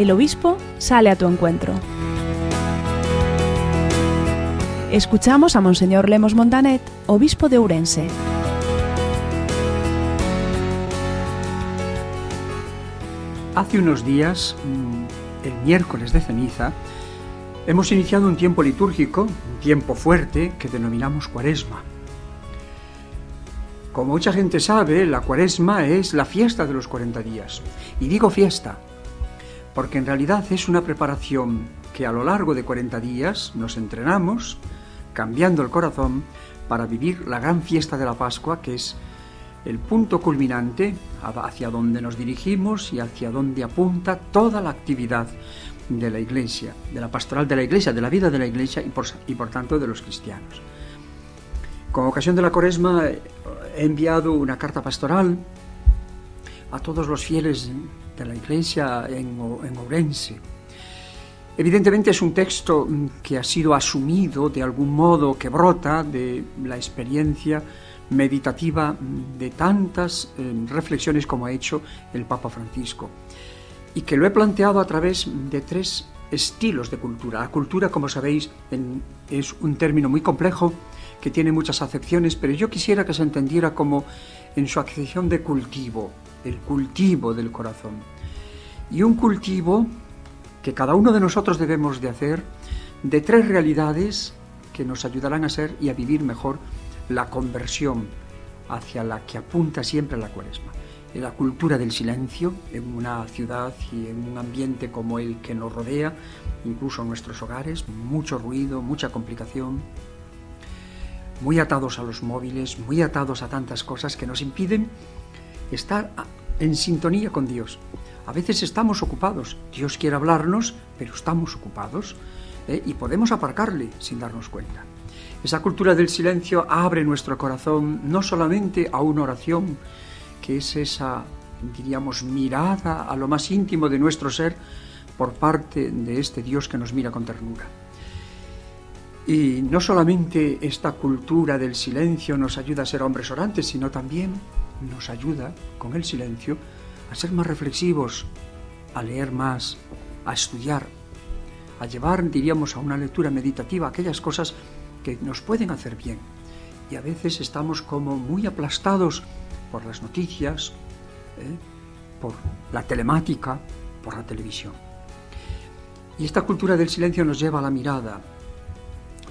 el obispo sale a tu encuentro. Escuchamos a Monseñor Lemos Montanet, obispo de Ourense. Hace unos días, mm, el miércoles de ceniza, hemos iniciado un tiempo litúrgico, un tiempo fuerte, que denominamos cuaresma. Como mucha gente sabe, la cuaresma es la fiesta de los 40 días. Y digo fiesta, porque en realidad es una preparación que a lo largo de 40 días nos entrenamos, cambiando el corazón, para vivir la gran fiesta de la Pascua, que es el punto culminante hacia donde nos dirigimos y hacia donde apunta toda la actividad de la Iglesia, de la pastoral de la Iglesia, de la vida de la Iglesia y por, y por tanto de los cristianos. Con ocasión de la Cuaresma he enviado una carta pastoral a todos los fieles de la Iglesia en, en Ourense. Evidentemente es un texto que ha sido asumido de algún modo, que brota de la experiencia meditativa de tantas eh, reflexiones como ha hecho el Papa Francisco y que lo he planteado a través de tres estilos de cultura. La cultura, como sabéis, es un término muy complejo que tiene muchas acepciones, pero yo quisiera que se entendiera como en su acepción de cultivo, el cultivo del corazón. Y un cultivo que cada uno de nosotros debemos de hacer de tres realidades que nos ayudarán a ser y a vivir mejor la conversión hacia la que apunta siempre la cuaresma. La cultura del silencio, en una ciudad y en un ambiente como el que nos rodea, incluso en nuestros hogares, mucho ruido, mucha complicación, muy atados a los móviles, muy atados a tantas cosas que nos impiden estar en sintonía con Dios. A veces estamos ocupados, Dios quiere hablarnos, pero estamos ocupados ¿eh? y podemos aparcarle sin darnos cuenta. Esa cultura del silencio abre nuestro corazón no solamente a una oración, que es esa, diríamos, mirada a lo más íntimo de nuestro ser por parte de este Dios que nos mira con ternura. Y no solamente esta cultura del silencio nos ayuda a ser hombres orantes, sino también nos ayuda, con el silencio, a ser más reflexivos, a leer más, a estudiar, a llevar, diríamos, a una lectura meditativa aquellas cosas que nos pueden hacer bien. Y a veces estamos como muy aplastados por las noticias, ¿eh? por la telemática, por la televisión. Y esta cultura del silencio nos lleva a la mirada,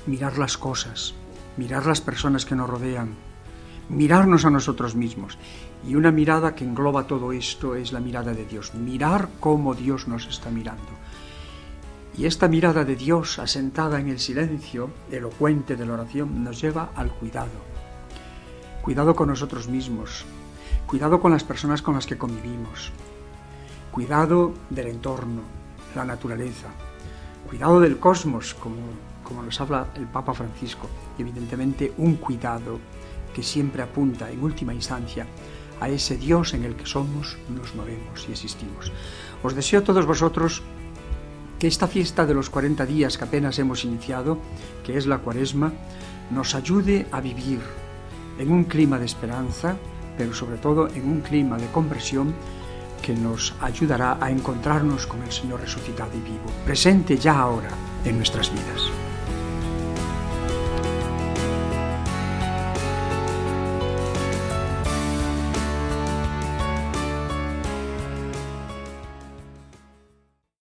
mirar las cosas, mirar las personas que nos rodean, mirarnos a nosotros mismos. Y una mirada que engloba todo esto es la mirada de Dios, mirar cómo Dios nos está mirando. Y esta mirada de Dios asentada en el silencio elocuente de la oración nos lleva al cuidado. Cuidado con nosotros mismos, cuidado con las personas con las que convivimos, cuidado del entorno, la naturaleza, cuidado del cosmos, como, como nos habla el Papa Francisco, y evidentemente un cuidado que siempre apunta en última instancia a ese Dios en el que somos, nos movemos y existimos. Os deseo a todos vosotros que esta fiesta de los 40 días que apenas hemos iniciado, que es la cuaresma, nos ayude a vivir en un clima de esperanza, pero sobre todo en un clima de conversión que nos ayudará a encontrarnos con el Señor resucitado y vivo, presente ya ahora en nuestras vidas.